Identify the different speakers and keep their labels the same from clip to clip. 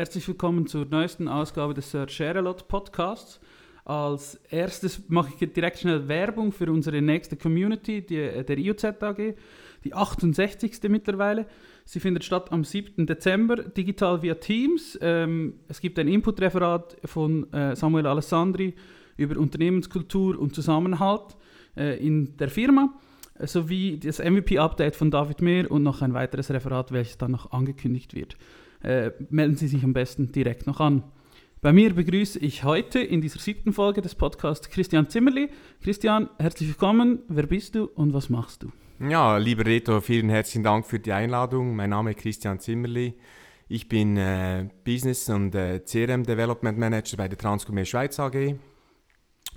Speaker 1: Herzlich willkommen zur neuesten Ausgabe des Search Share a Lot Podcasts. Als erstes mache ich direkt schnell Werbung für unsere nächste Community, die, äh, der IOZ AG, die 68. mittlerweile. Sie findet statt am 7. Dezember, digital via Teams. Ähm, es gibt ein Input-Referat von äh, Samuel Alessandri über Unternehmenskultur und Zusammenhalt äh, in der Firma sowie das MVP-Update von David Mehr und noch ein weiteres Referat, welches dann noch angekündigt wird. Äh, melden Sie sich am besten direkt noch an. Bei mir begrüße ich heute in dieser siebten Folge des Podcasts Christian Zimmerli. Christian, herzlich willkommen. Wer bist du und was machst du?
Speaker 2: Ja, lieber Reto, vielen herzlichen Dank für die Einladung. Mein Name ist Christian Zimmerli. Ich bin äh, Business- und äh, CRM Development Manager bei der Transgourmet Schweiz AG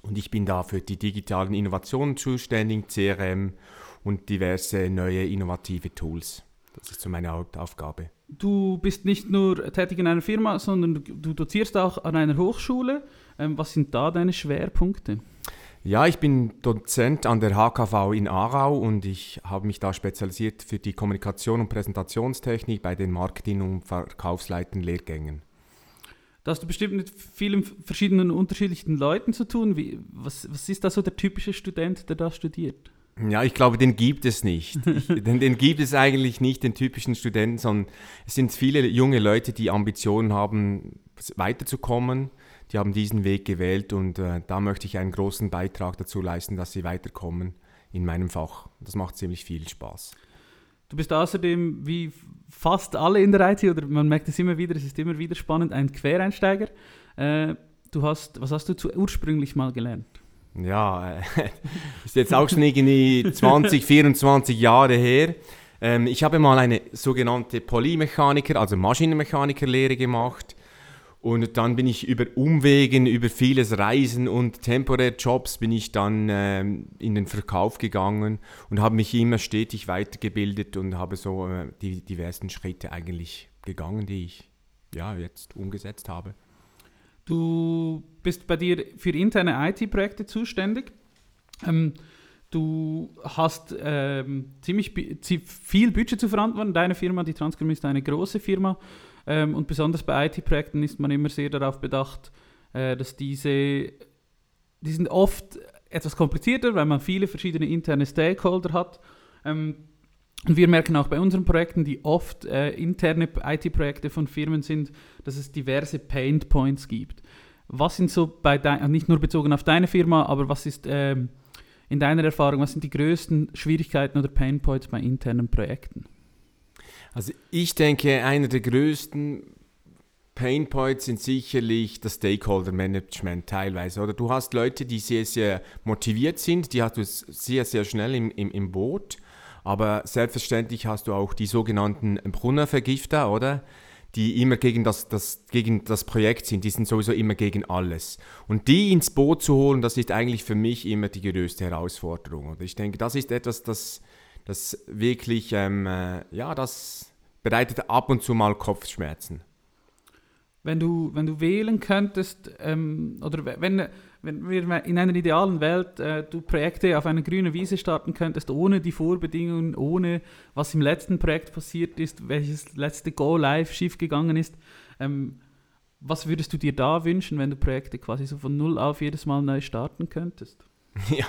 Speaker 2: und ich bin da für die digitalen Innovationen zuständig, CRM und diverse neue innovative Tools. Das ist so meine Hauptaufgabe.
Speaker 1: Du bist nicht nur tätig in einer Firma, sondern du dozierst auch an einer Hochschule. Ähm, was sind da deine Schwerpunkte?
Speaker 2: Ja, ich bin Dozent an der HKV in Aarau und ich habe mich da spezialisiert für die Kommunikation und Präsentationstechnik bei den Marketing- und Verkaufsleiten-Lehrgängen.
Speaker 1: Da hast du bestimmt mit vielen verschiedenen unterschiedlichen Leuten zu tun. Wie, was, was ist da so der typische Student, der da studiert?
Speaker 2: Ja, ich glaube, den gibt es nicht. Ich, den, den, gibt es eigentlich nicht, den typischen Studenten, sondern es sind viele junge Leute, die Ambitionen haben, weiterzukommen. Die haben diesen Weg gewählt und äh, da möchte ich einen großen Beitrag dazu leisten, dass sie weiterkommen in meinem Fach. Das macht ziemlich viel Spaß.
Speaker 1: Du bist außerdem, wie fast alle in der IT, oder man merkt es immer wieder, es ist immer wieder spannend, ein Quereinsteiger. Äh, du hast, was hast du zu, ursprünglich mal gelernt?
Speaker 2: Ja, äh, ist jetzt auch schon irgendwie 20, 24 Jahre her. Ähm, ich habe mal eine sogenannte Polymechaniker, also Maschinenmechanikerlehre gemacht. Und dann bin ich über Umwegen, über vieles Reisen und temporäre Jobs bin ich dann ähm, in den Verkauf gegangen und habe mich immer stetig weitergebildet und habe so äh, die diversen Schritte eigentlich gegangen, die ich ja jetzt umgesetzt habe.
Speaker 1: Du bist bei dir für interne IT-Projekte zuständig. Ähm, du hast ähm, ziemlich viel Budget zu verantworten. Deine Firma, die Transcom, ist eine große Firma. Ähm, und besonders bei IT-Projekten ist man immer sehr darauf bedacht, äh, dass diese, die sind oft etwas komplizierter, weil man viele verschiedene interne Stakeholder hat. Ähm, und wir merken auch bei unseren Projekten, die oft äh, interne IT-Projekte von Firmen sind, dass es diverse Pain Points gibt. Was sind so bei dein, also nicht nur bezogen auf deine Firma, aber was ist ähm, in deiner Erfahrung, was sind die größten Schwierigkeiten oder Pain Points bei internen Projekten?
Speaker 2: Also ich denke, einer der größten Pain Points sind sicherlich das Stakeholder Management teilweise. Oder du hast Leute, die sehr, sehr motiviert sind, die hast du sehr, sehr schnell im, im, im Boot aber selbstverständlich hast du auch die sogenannten Brunnervergifter, oder? Die immer gegen das, das, gegen das Projekt sind, die sind sowieso immer gegen alles. Und die ins Boot zu holen, das ist eigentlich für mich immer die größte Herausforderung. Und ich denke, das ist etwas, das, das wirklich, ähm, äh, ja, das bereitet ab und zu mal Kopfschmerzen.
Speaker 1: Wenn du, wenn du wählen könntest, ähm, oder wenn, wenn wir in einer idealen Welt äh, du Projekte auf einer grünen Wiese starten könntest, ohne die Vorbedingungen, ohne was im letzten Projekt passiert ist, welches letzte Go Live schiefgegangen ist, ähm, was würdest du dir da wünschen, wenn du Projekte quasi so von null auf jedes Mal neu starten könntest?
Speaker 2: Ja,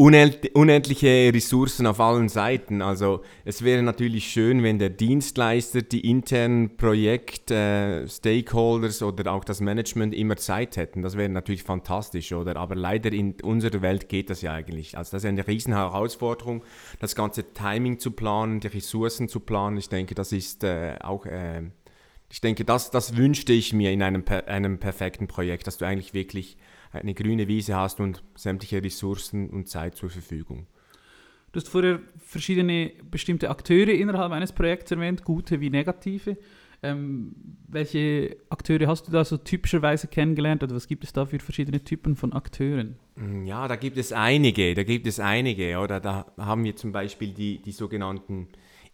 Speaker 2: unendliche Ressourcen auf allen Seiten. Also es wäre natürlich schön, wenn der Dienstleister, die internen Projekt-Stakeholders äh, oder auch das Management immer Zeit hätten. Das wäre natürlich fantastisch, oder? Aber leider in unserer Welt geht das ja eigentlich. Also das ist eine riesen Herausforderung, das ganze Timing zu planen, die Ressourcen zu planen. Ich denke, das ist äh, auch... Äh, ich denke, das, das wünschte ich mir in einem, einem perfekten Projekt, dass du eigentlich wirklich eine grüne Wiese hast und sämtliche Ressourcen und Zeit zur Verfügung.
Speaker 1: Du hast vorher verschiedene bestimmte Akteure innerhalb eines Projekts erwähnt, gute wie negative. Ähm, welche Akteure hast du da so typischerweise kennengelernt oder was gibt es da für verschiedene Typen von Akteuren?
Speaker 2: Mm, ja, da gibt es einige, da gibt es einige, oder? Da haben wir zum Beispiel die, die sogenannten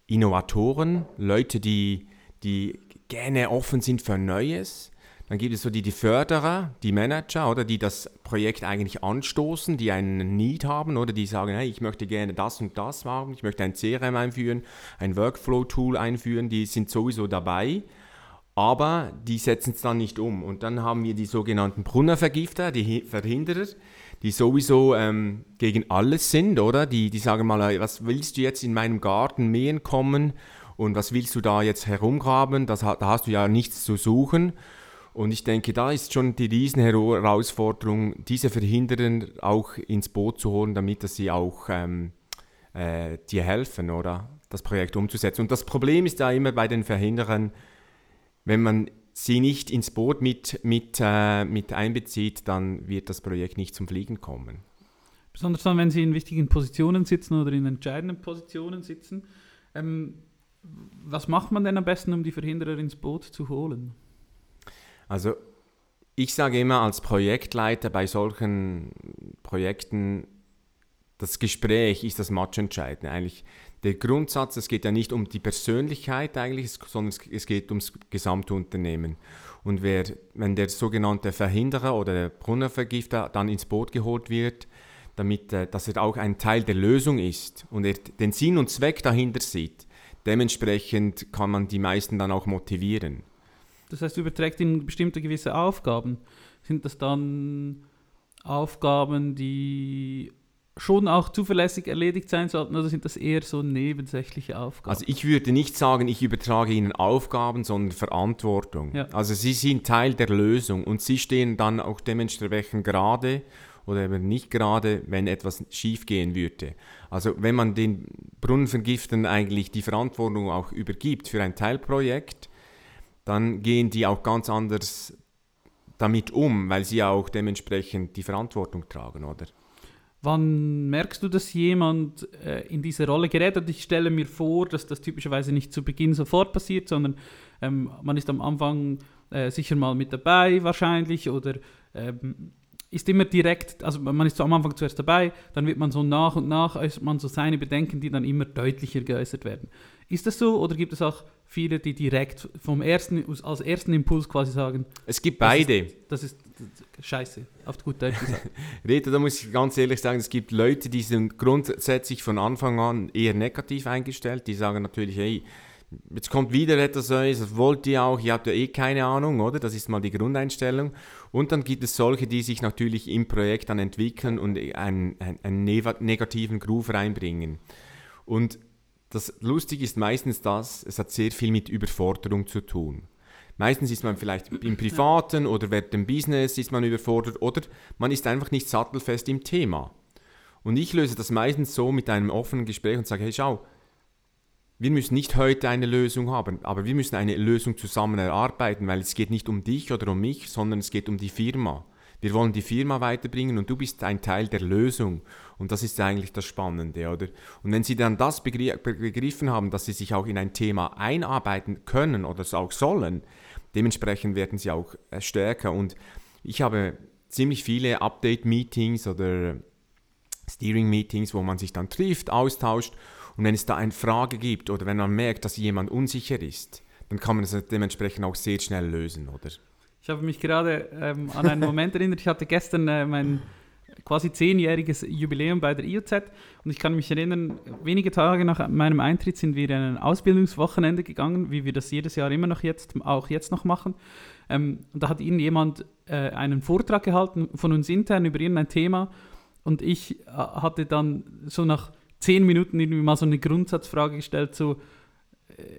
Speaker 2: Innovatoren, Leute, die, die gerne offen sind für Neues, dann gibt es so die, die Förderer, die Manager, oder die das Projekt eigentlich anstoßen, die einen Need haben, oder die sagen, hey, ich möchte gerne das und das machen, ich möchte ein CRM einführen, ein Workflow-Tool einführen, die sind sowieso dabei. aber die setzen es dann nicht um. Und dann haben wir die sogenannten Brunnervergifter, die Verhinderer, die sowieso ähm, gegen alles sind, oder? Die, die sagen mal, was willst du jetzt in meinem Garten mähen kommen und was willst du da jetzt herumgraben? Das, da hast du ja nichts zu suchen. Und ich denke, da ist schon die Riesenherausforderung, diese Verhinderer auch ins Boot zu holen, damit dass sie auch ähm, äh, dir helfen, oder? Das Projekt umzusetzen. Und das Problem ist ja immer bei den Verhinderern, wenn man sie nicht ins Boot mit, mit, äh, mit einbezieht, dann wird das Projekt nicht zum Fliegen kommen.
Speaker 1: Besonders dann, wenn sie in wichtigen Positionen sitzen oder in entscheidenden Positionen sitzen. Ähm, was macht man denn am besten, um die Verhinderer ins Boot zu holen?
Speaker 2: Also ich sage immer als Projektleiter bei solchen Projekten, das Gespräch ist das Matchentscheidende. Eigentlich der Grundsatz, es geht ja nicht um die Persönlichkeit eigentlich, sondern es geht ums Gesamtunternehmen. Und wer, wenn der sogenannte Verhinderer oder der Brunnervergifter dann ins Boot geholt wird, damit, äh, dass er auch ein Teil der Lösung ist und er den Sinn und Zweck dahinter sieht, dementsprechend kann man die meisten dann auch motivieren.
Speaker 1: Das heißt, überträgt ihnen bestimmte gewisse Aufgaben. Sind das dann Aufgaben, die schon auch zuverlässig erledigt sein sollten oder sind das eher so nebensächliche Aufgaben?
Speaker 2: Also ich würde nicht sagen, ich übertrage Ihnen Aufgaben, sondern Verantwortung. Ja. Also Sie sind Teil der Lösung und Sie stehen dann auch dementsprechend gerade oder eben nicht gerade, wenn etwas schief gehen würde. Also wenn man den Brunnenvergiftern eigentlich die Verantwortung auch übergibt für ein Teilprojekt, dann gehen die auch ganz anders damit um, weil sie auch dementsprechend die Verantwortung tragen, oder?
Speaker 1: Wann merkst du, dass jemand äh, in diese Rolle gerät? Und ich stelle mir vor, dass das typischerweise nicht zu Beginn sofort passiert, sondern ähm, man ist am Anfang äh, sicher mal mit dabei wahrscheinlich oder ähm, ist immer direkt, also man ist so am Anfang zuerst dabei, dann wird man so nach und nach äußert man so seine Bedenken, die dann immer deutlicher geäußert werden. Ist das so oder gibt es auch viele, die direkt vom ersten, als ersten Impuls quasi sagen?
Speaker 2: Es gibt beide.
Speaker 1: Das ist, das ist scheiße, auf gut Deutsch gesagt.
Speaker 2: Rita, da muss ich ganz ehrlich sagen, es gibt Leute, die sind grundsätzlich von Anfang an eher negativ eingestellt. Die sagen natürlich, hey, jetzt kommt wieder etwas Neues, das wollt ihr auch, ihr habt ja eh keine Ahnung, oder? Das ist mal die Grundeinstellung. Und dann gibt es solche, die sich natürlich im Projekt dann entwickeln und einen, einen, einen negativen Groove reinbringen. Und das Lustige ist meistens das, es hat sehr viel mit Überforderung zu tun. Meistens ist man vielleicht im Privaten oder während dem Business ist man überfordert oder man ist einfach nicht sattelfest im Thema. Und ich löse das meistens so mit einem offenen Gespräch und sage, hey schau, wir müssen nicht heute eine Lösung haben, aber wir müssen eine Lösung zusammen erarbeiten, weil es geht nicht um dich oder um mich, sondern es geht um die Firma. Wir wollen die Firma weiterbringen und du bist ein Teil der Lösung. Und das ist eigentlich das Spannende, oder? Und wenn Sie dann das begriffen haben, dass Sie sich auch in ein Thema einarbeiten können oder es auch sollen, dementsprechend werden Sie auch äh, stärker. Und ich habe ziemlich viele Update-Meetings oder Steering-Meetings, wo man sich dann trifft, austauscht. Und wenn es da eine Frage gibt oder wenn man merkt, dass jemand unsicher ist, dann kann man es dementsprechend auch sehr schnell lösen, oder?
Speaker 1: Ich habe mich gerade ähm, an einen Moment erinnert. Ich hatte gestern äh, mein quasi zehnjähriges Jubiläum bei der IOZ und ich kann mich erinnern, wenige Tage nach meinem Eintritt sind wir in ein Ausbildungswochenende gegangen, wie wir das jedes Jahr immer noch jetzt, auch jetzt noch machen. Ähm, und da hat Ihnen jemand äh, einen Vortrag gehalten von uns intern über irgendein Thema und ich äh, hatte dann so nach zehn Minuten irgendwie mal so eine Grundsatzfrage gestellt, so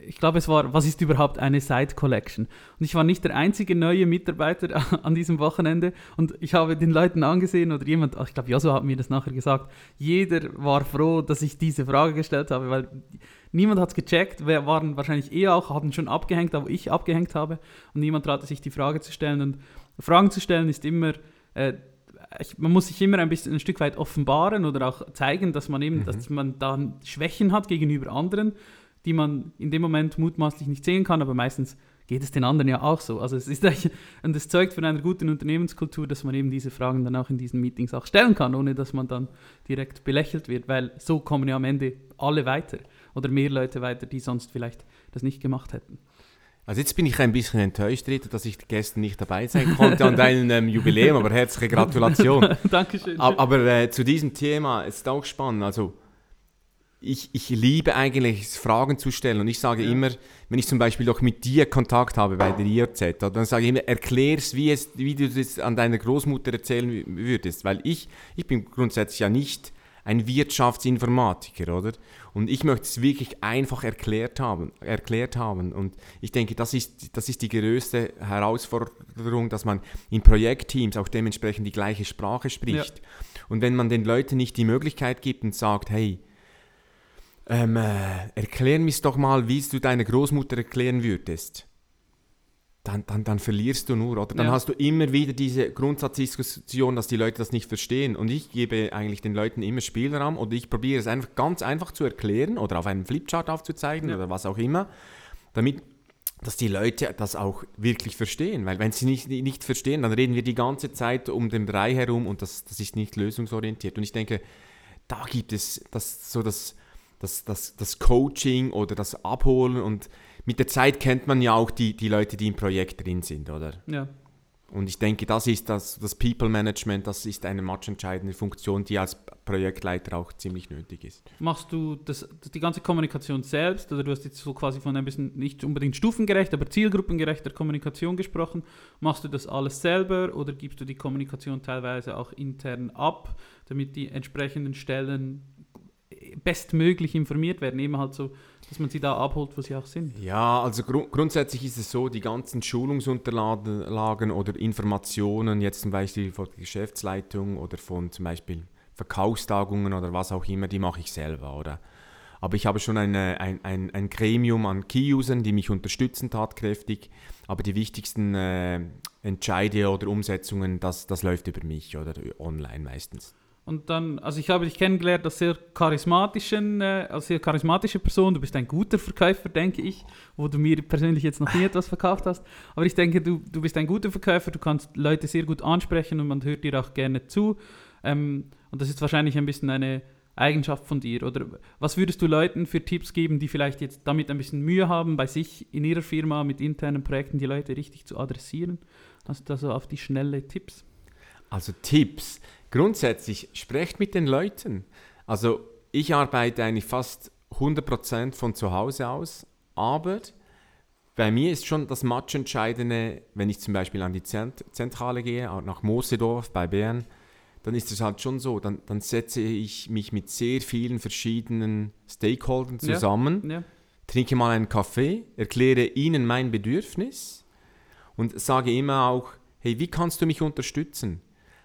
Speaker 1: ich glaube, es war, was ist überhaupt eine Side Collection? Und ich war nicht der einzige neue Mitarbeiter an diesem Wochenende. Und ich habe den Leuten angesehen oder jemand, ich glaube, Josu hat mir das nachher gesagt, jeder war froh, dass ich diese Frage gestellt habe, weil niemand hat es gecheckt, wir waren wahrscheinlich eh auch, haben schon abgehängt, aber ich abgehängt habe. Und niemand traute sich die Frage zu stellen. Und Fragen zu stellen ist immer, äh, ich, man muss sich immer ein bisschen ein Stück weit offenbaren oder auch zeigen, dass man eben, mhm. dass man dann Schwächen hat gegenüber anderen die man in dem Moment mutmaßlich nicht sehen kann, aber meistens geht es den anderen ja auch so. Also es ist und es zeugt von einer guten Unternehmenskultur, dass man eben diese Fragen dann auch in diesen Meetings auch stellen kann, ohne dass man dann direkt belächelt wird, weil so kommen ja am Ende alle weiter oder mehr Leute weiter, die sonst vielleicht das nicht gemacht hätten.
Speaker 2: Also jetzt bin ich ein bisschen enttäuscht, Rita, dass ich gestern nicht dabei sein konnte an deinem ähm, Jubiläum, aber herzliche Gratulation.
Speaker 1: Dankeschön.
Speaker 2: Aber, aber äh, zu diesem Thema ist auch spannend. Also ich, ich liebe eigentlich Fragen zu stellen und ich sage
Speaker 1: Ja.
Speaker 2: immer, wenn ich zum Beispiel auch mit dir Kontakt habe bei der IOZ, dann sage ich immer, erklär's, wie, es, wie du das an deiner Großmutter erzählen wü- würdest, weil ich, ich bin grundsätzlich ja nicht ein Wirtschaftsinformatiker, oder? Und ich möchte es wirklich einfach erklärt haben, erklärt haben. Und ich denke, das ist, das ist die größte Herausforderung, dass man in Projektteams auch dementsprechend die gleiche Sprache spricht. Und wenn man den Leuten nicht die Möglichkeit gibt und sagt, hey, ähm, äh, erklär mir doch mal, wie es du deiner Großmutter erklären würdest. Dann, dann, dann verlierst du nur, oder? Dann
Speaker 1: Ja.
Speaker 2: hast du immer wieder diese Grundsatzdiskussion, dass die Leute das nicht verstehen. Und ich gebe eigentlich den Leuten immer Spielraum oder ich probiere es einfach ganz einfach zu erklären oder auf einem Flipchart aufzuzeigen
Speaker 1: Ja.
Speaker 2: oder was auch immer, damit dass die Leute das auch wirklich verstehen. Weil wenn sie nicht, nicht verstehen, dann reden wir die ganze Zeit um den Brei herum und das, das ist nicht lösungsorientiert. Und ich denke, da gibt es das, so das, das, das, das Coaching oder das Abholen und mit der Zeit kennt man ja auch die, die Leute, die im Projekt drin sind, oder?
Speaker 1: Ja.
Speaker 2: Und ich denke, das ist das, das People Management, das ist eine matchentscheidende Funktion, die als Projektleiter auch ziemlich nötig ist.
Speaker 1: Machst du das, das, die ganze Kommunikation selbst oder du hast jetzt so quasi von ein bisschen nicht unbedingt stufengerecht, aber zielgruppengerechter Kommunikation gesprochen. Machst du das alles selber oder gibst du die Kommunikation teilweise auch intern ab, damit die entsprechenden Stellen bestmöglich informiert werden, eben halt so, dass man sie da abholt, wo sie auch sind?
Speaker 2: Ja, also gru grundsätzlich ist es so, die ganzen Schulungsunterlagen oder Informationen, jetzt zum Beispiel von der Geschäftsleitung oder von zum Beispiel Verkaufstagungen oder was auch immer, die mache ich selber, oder? Aber ich habe schon eine, ein, ein, ein Gremium an Key-Usern, die mich unterstützen tatkräftig, aber die wichtigsten äh, Entscheide oder Umsetzungen, das, das läuft über mich oder online meistens.
Speaker 1: Und dann, also ich habe dich kennengelernt als sehr charismatischen, äh, als sehr charismatische Person. Du bist ein guter Verkäufer, denke ich, wo du mir persönlich jetzt noch nie etwas verkauft hast. Aber ich denke, du, du bist ein guter Verkäufer, du kannst Leute sehr gut ansprechen und man hört dir auch gerne zu. Ähm, und das ist wahrscheinlich ein bisschen eine Eigenschaft von dir. Oder was würdest du Leuten für Tipps geben, die vielleicht jetzt damit ein bisschen Mühe haben, bei sich in ihrer Firma mit internen Projekten die Leute richtig zu adressieren? Hast du da so auf die schnelle Tipps?
Speaker 2: Also Tipps. Grundsätzlich sprecht mit den Leuten. Also ich arbeite eigentlich fast 100% von zu Hause aus, aber bei mir ist schon das Matchentscheidende, wenn ich zum Beispiel an die Zent Zentrale gehe, auch nach Mosedorf bei Bern, dann ist es halt schon so, dann, dann setze ich mich mit sehr vielen verschiedenen Stakeholdern
Speaker 1: Ja.
Speaker 2: zusammen
Speaker 1: Ja,
Speaker 2: trinke mal einen Kaffee, erkläre ihnen mein Bedürfnis und sage immer auch, hey, wie kannst du mich unterstützen?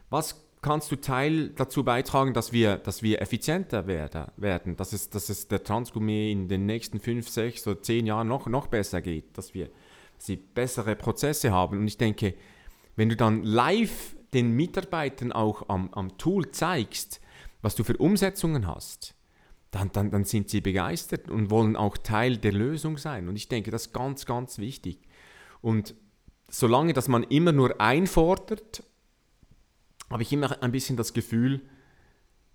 Speaker 2: Was kannst du Teil dazu beitragen, dass wir, dass wir effizienter werde, werden, dass es, dass es der Transgourmet in den nächsten fünf, sechs oder zehn Jahren noch, noch besser geht, dass wir sie bessere Prozesse haben. Und ich denke, wenn du dann live den Mitarbeitern auch am, am Tool zeigst, was du für Umsetzungen hast, dann, dann, dann sind sie begeistert und wollen auch Teil der Lösung sein. Und ich denke, das ist ganz, ganz wichtig. Und solange, dass man immer nur einfordert, habe ich immer ein bisschen das Gefühl,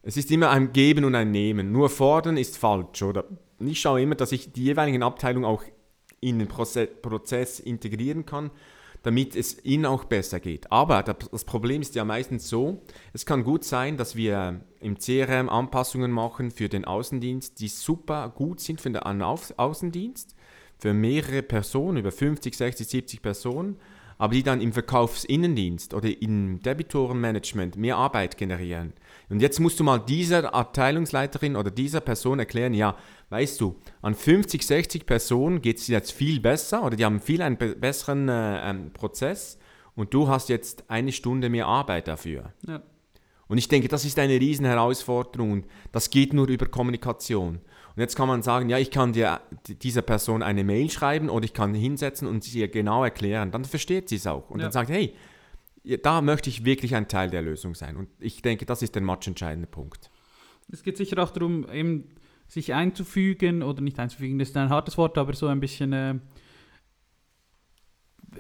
Speaker 2: es ist immer ein Geben und ein Nehmen. Nur fordern ist falsch, oder? Ich schaue immer, dass ich die jeweiligen Abteilungen auch in den Proze Prozess integrieren kann, damit es ihnen auch besser geht. Aber das Problem ist ja meistens so, es kann gut sein, dass wir im CRM Anpassungen machen für den Außendienst, die super gut sind für den Au Außendienst, für mehrere Personen, über 50, 60, 70 Personen, aber die dann im Verkaufsinnendienst oder im Debitorenmanagement mehr Arbeit generieren. Und jetzt musst du mal dieser Abteilungsleiterin oder dieser Person erklären, ja, weißt du, an 50, 60 Personen geht es jetzt viel besser oder die haben viel einen be besseren äh, ähm, Prozess und du hast jetzt eine Stunde mehr Arbeit dafür.
Speaker 1: ja.
Speaker 2: Und ich denke, das ist eine riesen Herausforderung und das geht nur über Kommunikation. Und jetzt kann man sagen, ja, ich kann dir dieser Person eine Mail schreiben oder ich kann hinsetzen und sie ihr genau erklären. Dann versteht sie es auch und
Speaker 1: Ja.
Speaker 2: dann sagt, hey, da möchte ich wirklich ein Teil der Lösung sein. Und ich denke, das ist der matchentscheidende Punkt.
Speaker 1: Es geht sicher auch darum, eben sich einzufügen oder nicht einzufügen, das ist ein hartes Wort, aber so ein bisschen äh,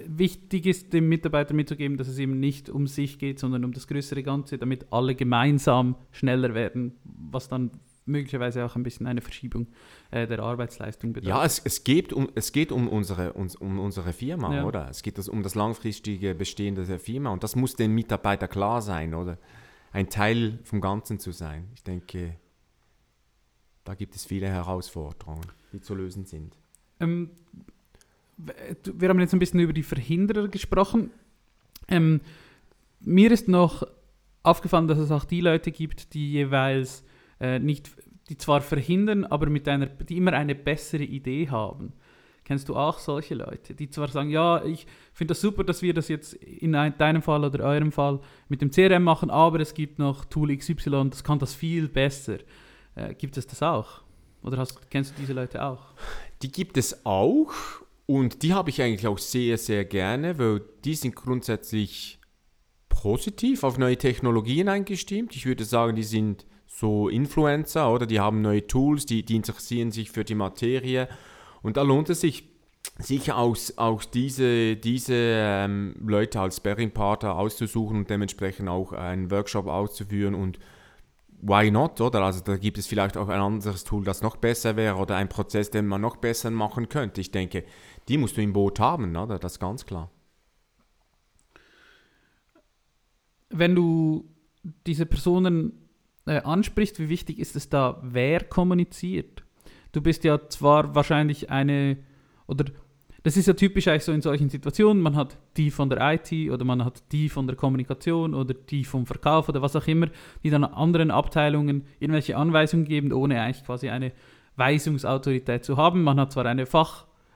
Speaker 1: wichtig ist, dem Mitarbeiter mitzugeben, dass es eben nicht um sich geht, sondern um das größere Ganze, damit alle gemeinsam schneller werden, was dann möglicherweise auch ein bisschen eine Verschiebung äh, der Arbeitsleistung bedeutet.
Speaker 2: Ja, es, es, geht, um, es geht um unsere, uns, um unsere Firma,
Speaker 1: Ja.
Speaker 2: oder? Es geht um das langfristige Bestehen der Firma und das muss dem Mitarbeiter klar sein, oder? Ein Teil vom Ganzen zu sein. Ich denke, da gibt es viele Herausforderungen, die zu lösen sind.
Speaker 1: Ähm, wir haben jetzt ein bisschen über die Verhinderer gesprochen. Ähm, mir ist noch aufgefallen, dass es auch die Leute gibt, die jeweils äh, nicht, die zwar verhindern, aber mit einer, die immer eine bessere Idee haben. Kennst du auch solche Leute, die zwar sagen, ja, ich finde das super, dass wir das jetzt in ein, deinem Fall oder eurem Fall mit dem CRM machen, aber es gibt noch Tool XY, das kann das viel besser. Äh, gibt es das auch? Oder hast, kennst du diese Leute auch?
Speaker 2: Die gibt es auch und die habe ich eigentlich auch sehr, sehr gerne, weil die sind grundsätzlich positiv auf neue Technologien eingestimmt. Ich würde sagen, die sind so Influencer oder die haben neue Tools, die, die interessieren sich für die Materie. Und da lohnt es sich, sich auch, auch diese, diese ähm, Leute als Sparring-Partner auszusuchen und dementsprechend auch einen Workshop auszuführen und why not, oder? Also da gibt es vielleicht auch ein anderes Tool, das noch besser wäre oder ein Prozess, den man noch besser machen könnte. Ich denke, die musst du im Boot haben, oder? Das ist ganz klar.
Speaker 1: Wenn du diese Personen äh, ansprichst, wie wichtig ist es da, wer kommuniziert? Du bist ja zwar wahrscheinlich eine, oder das ist ja typisch eigentlich so in solchen Situationen, man hat die von der IT oder man hat die von der Kommunikation oder die vom Verkauf oder was auch immer, die dann anderen Abteilungen irgendwelche Anweisungen geben, ohne eigentlich quasi eine Weisungsautorität zu haben. Man hat zwar eine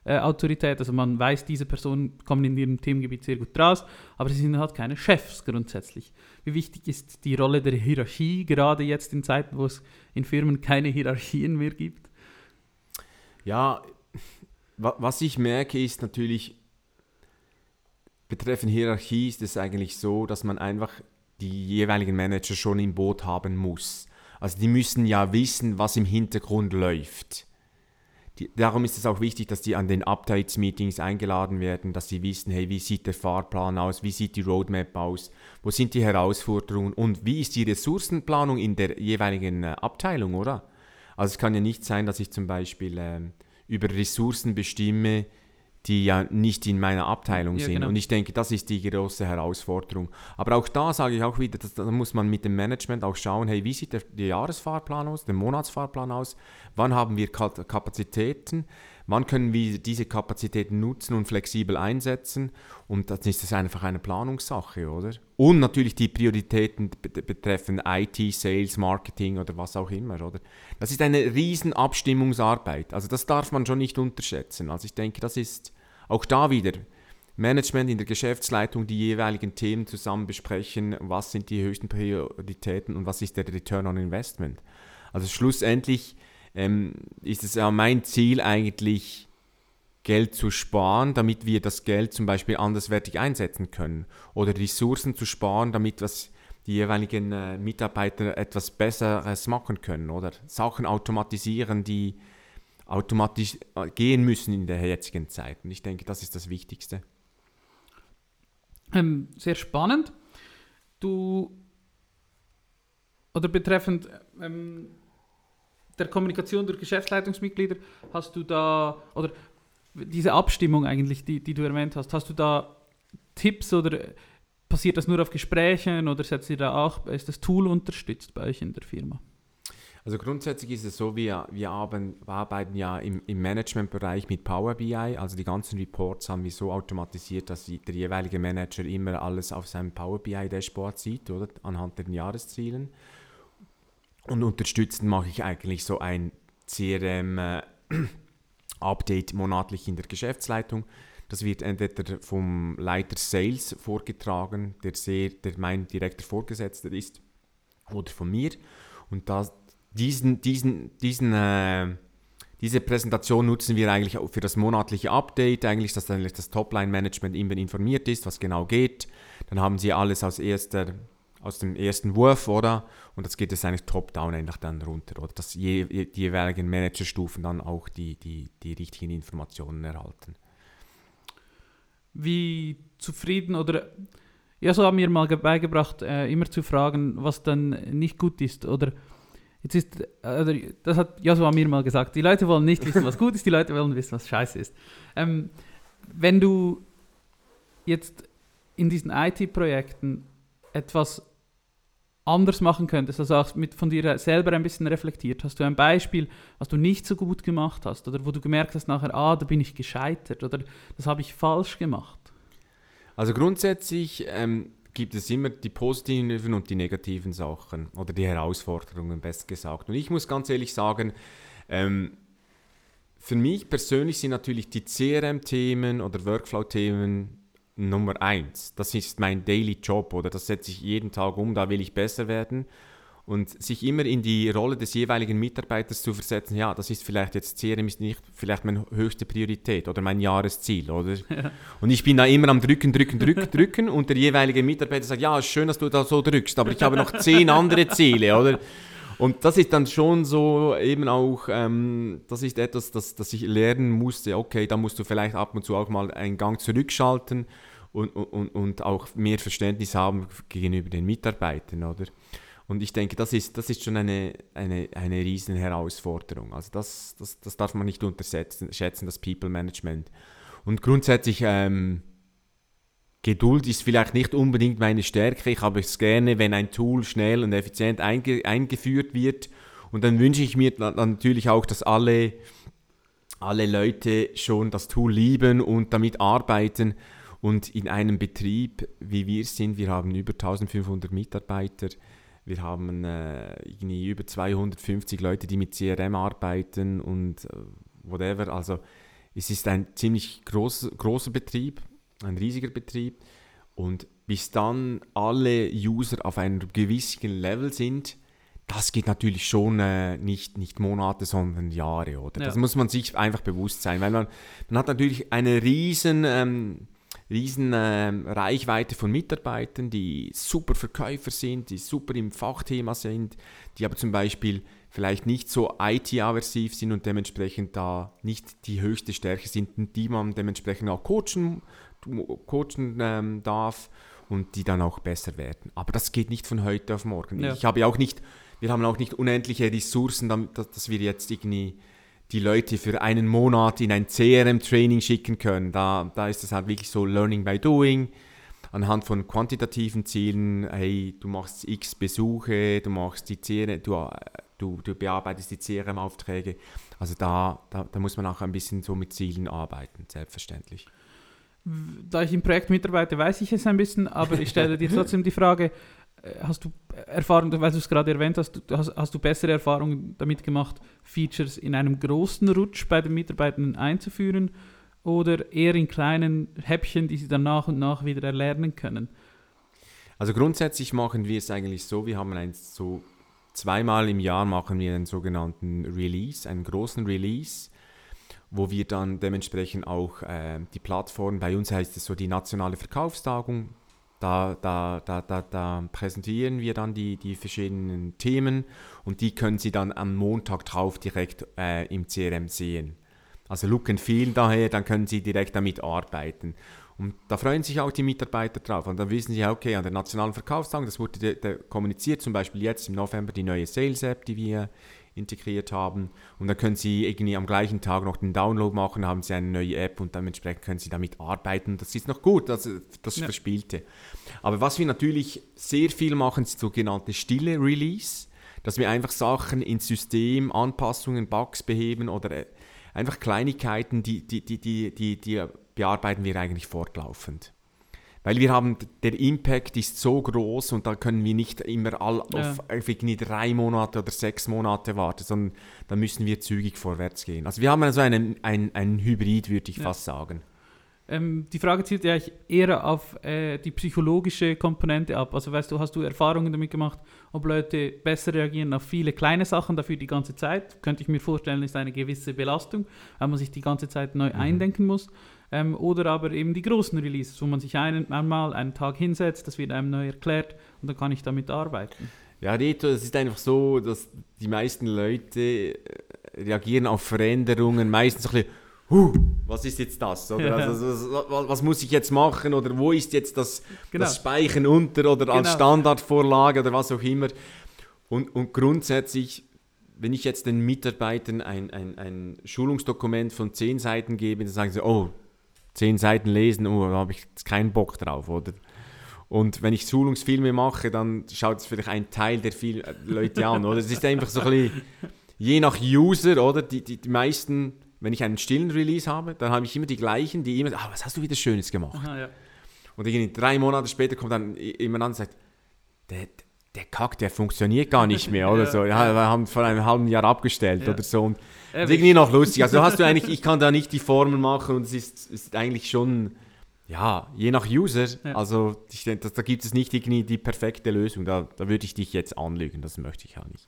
Speaker 1: Fachautorität, also man weiß, diese Personen kommen in ihrem Themengebiet sehr gut raus, aber sie sind halt keine Chefs grundsätzlich. Wie wichtig ist die Rolle der Hierarchie, gerade jetzt in Zeiten, wo es in Firmen keine Hierarchien mehr gibt?
Speaker 2: Ja, was ich merke, ist natürlich, betreffend Hierarchie ist es eigentlich so, dass man einfach die jeweiligen Manager schon im Boot haben muss. Also die müssen ja wissen, was im Hintergrund läuft. Die, darum ist es auch wichtig, dass die an den Updates-Meetings eingeladen werden, dass sie wissen, hey, wie sieht der Fahrplan aus, wie sieht die Roadmap aus, wo sind die Herausforderungen? Und wie ist die Ressourcenplanung in der jeweiligen äh, Abteilung, oder? Also es kann ja nicht sein, dass ich zum Beispiel ähm, über Ressourcen bestimme, die ja nicht in meiner Abteilung ja, sind. Genau. Und ich denke, das ist die große Herausforderung. Aber auch da sage ich auch wieder, dass, da muss man mit dem Management auch schauen, hey, wie sieht der, der Jahresfahrplan aus, der Monatsfahrplan aus, wann haben wir Kapazitäten, wann können wir diese Kapazitäten nutzen und flexibel einsetzen. Und dann ist das einfach eine Planungssache, oder? Und natürlich die Prioritäten betreffend IT, Sales, Marketing oder was auch immer, oder? Das ist eine riesen Abstimmungsarbeit. Also das darf man schon nicht unterschätzen. Also ich denke, das ist auch da wieder Management in der Geschäftsleitung die jeweiligen Themen zusammen besprechen, was sind die höchsten Prioritäten und was ist der Return on Investment. Also schlussendlich ähm, ist es ja mein Ziel eigentlich, Geld zu sparen, damit wir das Geld zum Beispiel anderswertig einsetzen können oder Ressourcen zu sparen, damit was die jeweiligen äh, Mitarbeiter etwas Besseres machen können oder Sachen automatisieren, die automatisch äh, gehen müssen in der jetzigen Zeit. Und ich denke, das ist das Wichtigste.
Speaker 1: Ähm, sehr spannend. Du oder betreffend ähm, der Kommunikation durch Geschäftsleitungsmitglieder, hast du da, oder diese Abstimmung eigentlich, die, die du erwähnt hast, hast du da Tipps oder passiert das nur auf Gesprächen oder setzt ihr da auch, ist das Tool unterstützt bei euch in der Firma?
Speaker 2: Also grundsätzlich ist es so, wir, wir, arbeiten ja im, im Managementbereich mit Power BI, also die ganzen Reports haben wir so automatisiert, dass der jeweilige Manager immer alles auf seinem Power BI Dashboard sieht, oder anhand der Jahreszielen. Und unterstützen mache ich eigentlich so ein CRM-Update äh, monatlich in der Geschäftsleitung. Das wird entweder vom Leiter Sales vorgetragen, der, sehr, der mein direkter Vorgesetzter ist, oder von mir. Und das, diesen, diesen, diesen, äh, diese Präsentation nutzen wir eigentlich auch für das monatliche Update, eigentlich, dass eigentlich das Topline-Management immer informiert ist, was genau geht. Dann haben sie alles aus erster aus dem ersten Wurf, oder? Und das geht es eigentlich top-down eigentlich dann runter, oder? Dass je, die jeweiligen Managerstufen dann auch die, die, die richtigen Informationen erhalten.
Speaker 1: Wie zufrieden oder ja, so haben wir mal beigebracht, äh, immer zu fragen, was dann nicht gut ist. Oder jetzt ist, also das hat haben mir mal gesagt, die Leute wollen nicht wissen, was gut ist, die Leute wollen wissen, was scheiße ist. Ähm, wenn du jetzt in diesen IT-Projekten etwas anders machen könntest, also auch mit von dir selber ein bisschen reflektiert? Hast du ein Beispiel, was du nicht so gut gemacht hast oder wo du gemerkt hast nachher, ah, da bin ich gescheitert oder das habe ich falsch gemacht?
Speaker 2: Also grundsätzlich ähm, gibt es immer die positiven und die negativen Sachen oder die Herausforderungen, besser gesagt. Und ich muss ganz ehrlich sagen, ähm, für mich persönlich sind natürlich die CRM-Themen oder Workflow-Themen Nummer eins. Das ist mein Daily Job oder das setze ich jeden Tag um, da will ich besser werden. Und sich immer in die Rolle des jeweiligen Mitarbeiters zu versetzen, ja, das ist vielleicht jetzt CRM ist nicht vielleicht meine höchste Priorität oder mein Jahresziel, oder? Ja. Und ich bin da immer am drücken, drücken, drücken, drücken und der jeweilige Mitarbeiter sagt, ja, schön, dass du da so drückst, aber ich habe noch zehn andere Ziele, oder? Und das ist dann schon so eben auch, ähm, das ist etwas, das, das ich lernen musste, okay, da musst du vielleicht ab und zu auch mal einen Gang zurückschalten und, und, und auch mehr Verständnis haben gegenüber den Mitarbeitern, oder? Und ich denke, das ist, das ist schon eine, eine, eine riesen Herausforderung. Also das, das, das darf man nicht unterschätzen, das People Management. Und grundsätzlich, ähm, Geduld ist vielleicht nicht unbedingt meine Stärke. Ich habe es gerne, wenn ein Tool schnell und effizient einge eingeführt wird. Und dann wünsche ich mir natürlich auch, dass alle, alle Leute schon das Tool lieben und damit arbeiten. Und in einem Betrieb, wie wir sind, wir haben über 1500 Mitarbeiter, wir haben äh, irgendwie über 250 Leute, die mit CRM arbeiten und äh, whatever. Also es ist ein ziemlich groß, großer Betrieb, ein riesiger Betrieb. Und bis dann alle User auf einem gewissen Level sind, das geht natürlich schon äh, nicht, nicht Monate, sondern Jahre, oder? Ja. Das muss man sich einfach bewusst sein, weil man, man hat natürlich eine riesen, ähm, riesen ähm, Reichweite von Mitarbeitern, die super Verkäufer sind, die super im Fachthema sind, die aber zum Beispiel vielleicht nicht so IT-aversiv sind und dementsprechend da nicht die höchste Stärke sind, die man dementsprechend auch coachen coachen ähm, darf und die dann auch besser werden. Aber das geht nicht von heute auf morgen. Ja. Ich habe auch nicht, wir haben auch nicht unendliche Ressourcen, damit, dass wir jetzt irgendwie die Leute für einen Monat in ein CRM-Training schicken können. Da, da ist es halt wirklich so Learning by Doing, anhand von quantitativen Zielen. Hey, du machst x Besuche, du machst die CRM, du, du, du bearbeitest die CRM-Aufträge. Also da, da, da muss man auch ein bisschen so mit Zielen arbeiten, selbstverständlich
Speaker 1: da ich im Projekt mitarbeite, weiß ich es ein bisschen, aber ich stelle dir trotzdem die Frage, äh, hast du Erfahrung, weil du es gerade erwähnt hast, hast, hast du bessere Erfahrungen damit gemacht, Features in einem großen Rutsch bei den Mitarbeitern einzuführen oder eher in kleinen Häppchen, die sie dann nach und nach wieder erlernen können?
Speaker 2: Also grundsätzlich machen wir es eigentlich so, wir haben ein so zweimal im Jahr machen wir einen sogenannten Release, einen großen Release wo wir dann dementsprechend auch äh, die Plattform, bei uns heißt es so die nationale Verkaufstagung, da, da, da, da, da präsentieren wir dann die, die verschiedenen Themen und die können Sie dann am Montag drauf direkt äh, im CRM sehen. Also Look and Feel daher, dann können Sie direkt damit arbeiten. Und da freuen sich auch die Mitarbeiter drauf. Und dann wissen sie, okay, an der nationalen Verkaufstagung, das wurde de, de kommuniziert, zum Beispiel jetzt im November die neue Sales App, die wir integriert haben. Und dann können Sie irgendwie am gleichen Tag noch den Download machen, haben Sie eine neue App und dementsprechend können Sie damit arbeiten. Das ist noch gut, also das ja. Verspielte. Aber was wir natürlich sehr viel machen, ist sogenannte stille Release, dass wir einfach Sachen ins System, Anpassungen, Bugs beheben oder äh, einfach Kleinigkeiten, die, die, die, die, die, die bearbeiten wir eigentlich fortlaufend. Weil wir haben, der Impact ist so groß und da können wir nicht immer all, ja. auf, irgendwie drei Monate oder sechs Monate warten, sondern da müssen wir zügig vorwärts gehen. Also wir haben also einen, einen, einen Hybrid, würde ich ja. fast sagen.
Speaker 1: Ähm, die Frage zielt ja eher auf äh, die psychologische Komponente ab. Also weißt du, hast du Erfahrungen damit gemacht, ob Leute besser reagieren auf viele kleine Sachen dafür die ganze Zeit? Könnte ich mir vorstellen, ist eine gewisse Belastung, weil man sich die ganze Zeit neu mhm. eindenken muss. Ähm, oder aber eben die großen Releases, wo man sich einen, einmal einen Tag hinsetzt, das wird einem neu erklärt und dann kann ich damit arbeiten.
Speaker 2: Ja, Reto, es ist einfach so, dass die meisten Leute äh, reagieren auf Veränderungen meistens so ein bisschen, huh, was ist jetzt das? Oder ja. also, was, was, muss ich jetzt machen? Oder wo ist jetzt das, genau. das Speichern unter oder genau. als Standardvorlage oder was auch immer? Und, und grundsätzlich wenn ich jetzt den Mitarbeitern ein, ein, ein Schulungsdokument von zehn Seiten gebe, dann sagen sie, oh, zehn Seiten lesen, oh, da habe ich keinen Bock drauf, oder? Und wenn ich Schulungsfilme mache, dann schaut es vielleicht ein Teil der viel Leute an. Oder es ist einfach so ein bisschen, je nach User, oder? Die, die, die meisten, wenn ich einen stillen Release habe, dann habe ich immer die gleichen, die immer, ah, was hast du wieder Schönes gemacht?
Speaker 1: Aha, ja.
Speaker 2: Und irgendwie drei Monate später kommt dann jemand an und sagt, der, der Kack, der funktioniert gar nicht mehr oder
Speaker 1: Ja,
Speaker 2: so. Ja, wir haben vor einem halben Jahr abgestellt
Speaker 1: Ja.
Speaker 2: oder so. Und das ist irgendwie noch lustig. Also hast du eigentlich, ich kann da nicht die Formel machen und es ist, ist eigentlich schon, ja, je nach User. Also ich denke, da, da gibt es nicht irgendwie die perfekte Lösung. Da, da würde ich dich jetzt anlügen, das möchte ich ja nicht.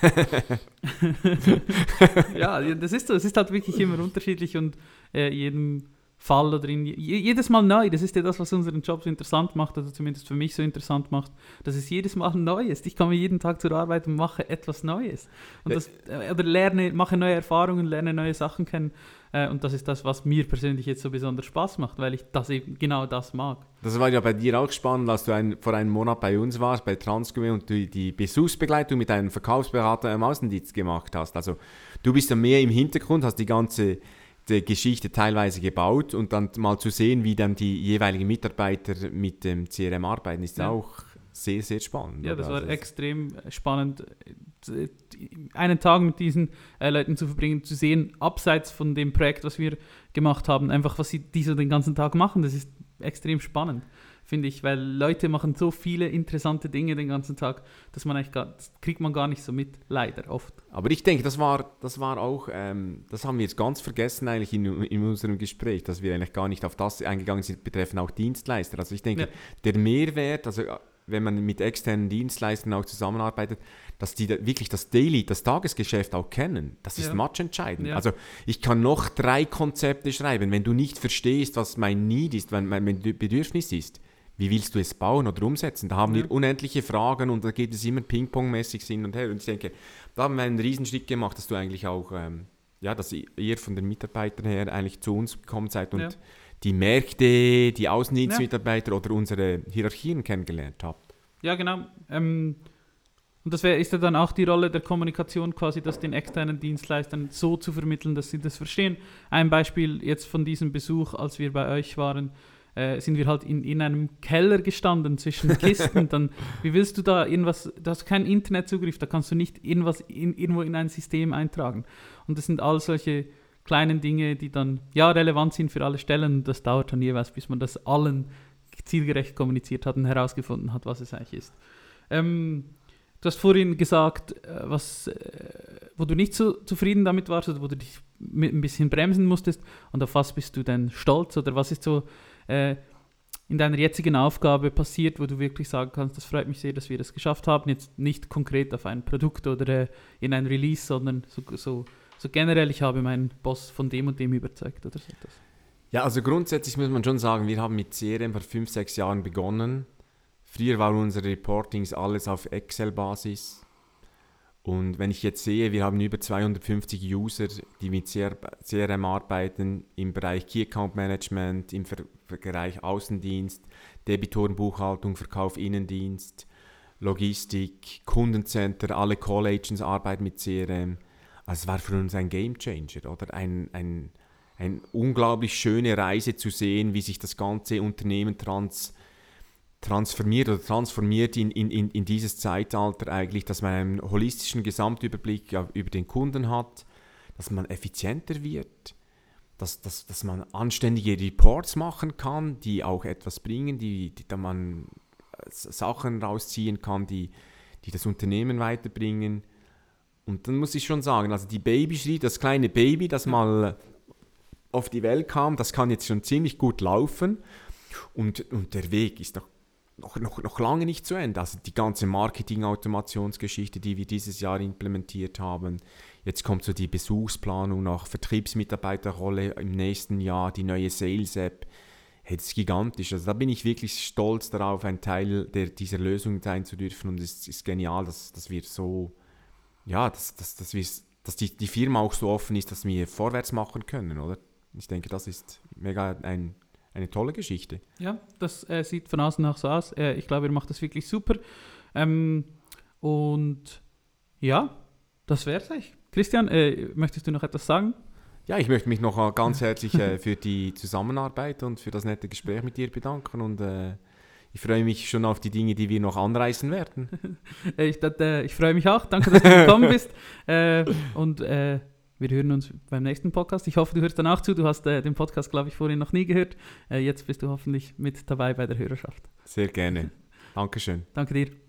Speaker 1: ja, das ist so. Es ist halt wirklich immer unterschiedlich und äh, jedem Fall oder in je, jedes Mal neu. Das ist ja das, was unseren Job so interessant macht, oder zumindest für mich so interessant macht, dass es jedes Mal neu ist. Ich komme jeden Tag zur Arbeit und mache etwas Neues. Und
Speaker 2: Äh,
Speaker 1: das, äh, oder lerne, mache neue Erfahrungen, lerne neue Sachen kennen. Äh, und das ist das, was mir persönlich jetzt so besonders Spaß macht, weil ich das eben genau das mag.
Speaker 2: Das war ja bei dir auch spannend, als du ein, vor einem Monat bei uns warst, bei Transgummi und du die Besuchsbegleitung mit einem Verkaufsberater im Außendienst gemacht hast. Also du bist ja mehr im Hintergrund, hast die ganze die Geschichte teilweise gebaut und dann mal zu sehen, wie dann die jeweiligen Mitarbeiter mit dem CRM arbeiten, ist
Speaker 1: Ja.
Speaker 2: auch sehr, sehr spannend.
Speaker 1: Ja, das
Speaker 2: oder?
Speaker 1: war
Speaker 2: Also
Speaker 1: extrem spannend, äh, einen Tag mit diesen äh, Leuten zu verbringen, zu sehen, abseits von dem Projekt, was wir gemacht haben, einfach was sie diese den ganzen Tag machen. Das ist extrem spannend, finde ich, weil Leute machen so viele interessante Dinge den ganzen Tag, dass man eigentlich gar, das kriegt man gar nicht so mit, leider oft.
Speaker 2: Aber ich denke, das war, das war auch, ähm, das haben wir jetzt ganz vergessen eigentlich in, in unserem Gespräch, dass wir eigentlich gar nicht auf das eingegangen sind, betreffend auch Dienstleister. Also ich denke,
Speaker 1: Ja.
Speaker 2: der Mehrwert, also äh, wenn man mit externen Dienstleistern auch zusammenarbeitet, dass die da wirklich das Daily, das Tagesgeschäft auch kennen, das ist
Speaker 1: Ja.
Speaker 2: matchentscheidend.
Speaker 1: Ja.
Speaker 2: Also ich kann noch drei Konzepte schreiben, wenn du nicht verstehst, was mein Need ist, wenn mein mein Bedürfnis ist, wie willst du es bauen oder umsetzen? Da haben
Speaker 1: Ja.
Speaker 2: wir unendliche Fragen und da geht es immer ping-pong-mäßig hin und her. Und ich denke, da haben wir einen Riesenschritt gemacht, dass du eigentlich auch, ähm, ja, dass ihr von den Mitarbeitern her eigentlich zu uns gekommen seid und
Speaker 1: Ja.
Speaker 2: die Märkte, die Außendienstmitarbeiter oder unsere Hierarchien kennengelernt habt.
Speaker 1: Ja, genau. Ähm, und das wär, ist ja dann auch die Rolle der Kommunikation quasi, das den externen Dienstleistern so zu vermitteln, dass sie das verstehen. Ein Beispiel jetzt von diesem Besuch, als wir bei euch waren, äh, sind wir halt in, in einem Keller gestanden zwischen Kisten. dann, wie willst du da irgendwas, du hast keinen Internetzugriff, da kannst du nicht irgendwas in, irgendwo in ein System eintragen. Und das sind all solche kleinen Dinge, die dann ja relevant sind für alle Stellen. Das dauert dann jeweils, bis man das allen zielgerecht kommuniziert hat und herausgefunden hat, was es eigentlich ist. Ähm, du hast vorhin gesagt, äh, was, äh, wo du nicht so zufrieden damit warst oder wo du dich mit ein bisschen bremsen musstest und auf was bist du denn stolz oder was ist so äh, in deiner jetzigen Aufgabe passiert, wo du wirklich sagen kannst, das freut mich sehr, dass wir das geschafft haben, jetzt nicht konkret auf ein Produkt oder äh, in ein Release, sondern so, so, so generell, ich habe meinen Boss von dem und dem überzeugt oder so etwas.
Speaker 2: Ja, also grundsätzlich muss man schon sagen, wir haben mit CRM vor fünf, sechs Jahren begonnen. Früher waren unsere Reportings alles auf Excel-Basis. Und wenn ich jetzt sehe, wir haben über 250 User, die mit CR CRM arbeiten, im Bereich Key Account Management, im Ver Bereich Außendienst, Debitorenbuchhaltung, Verkauf, Innendienst, Logistik, Kundencenter, alle Call Agents arbeiten mit CRM. Also es war für uns ein Game Changer oder ein, ein, eine unglaublich schöne Reise zu sehen, wie sich das ganze Unternehmen trans, transformiert oder transformiert in, in, in, dieses Zeitalter eigentlich, dass man einen holistischen Gesamtüberblick über den Kunden hat, dass man effizienter wird, dass, dass, dass man anständige Reports machen kann, die auch etwas bringen, die, die da man äh, Sachen rausziehen kann, die, die das Unternehmen weiterbringen. Und dann muss ich schon sagen, also die Babyschritte, das kleine Baby, das mal auf die Welt kam, das kann jetzt schon ziemlich gut laufen. Und, und der Weg ist noch, noch, noch, noch lange nicht zu Ende. Also die ganze Marketing-Automationsgeschichte, die wir dieses Jahr implementiert haben. Jetzt kommt so die Besuchsplanung nach Vertriebsmitarbeiterrolle im nächsten Jahr, die neue Sales-App. Hey, das ist gigantisch. Also da bin ich wirklich stolz darauf, ein Teil der, dieser Lösung sein zu dürfen. Und es ist genial, dass, dass wir so, ja, dass, dass, dass, wir, dass die, die Firma auch so offen ist, dass wir vorwärts machen können, oder? Ich denke, das ist mega ein, eine tolle Geschichte.
Speaker 1: Ja, das äh, sieht von außen auch so aus. Äh, ich glaube, ihr macht das wirklich super. Ähm, und ja, das wäre es eigentlich. Christian, äh, möchtest du noch etwas sagen?
Speaker 2: Ja, ich möchte mich noch ganz herzlich äh, für die Zusammenarbeit und für das nette Gespräch mit dir bedanken und äh, ich freue mich schon auf die Dinge, die wir noch anreißen werden.
Speaker 1: Äh, ich, dat, äh, ich freue mich auch. Danke, dass du gekommen bist. Äh, und äh, wir hören uns beim nächsten Podcast. Ich hoffe, du hörst danach zu. Du hast äh, den Podcast, glaube ich, vorhin noch nie gehört. Äh, jetzt bist du hoffentlich mit dabei bei der Hörerschaft.
Speaker 2: Sehr gerne. Dankeschön.
Speaker 1: Danke dir.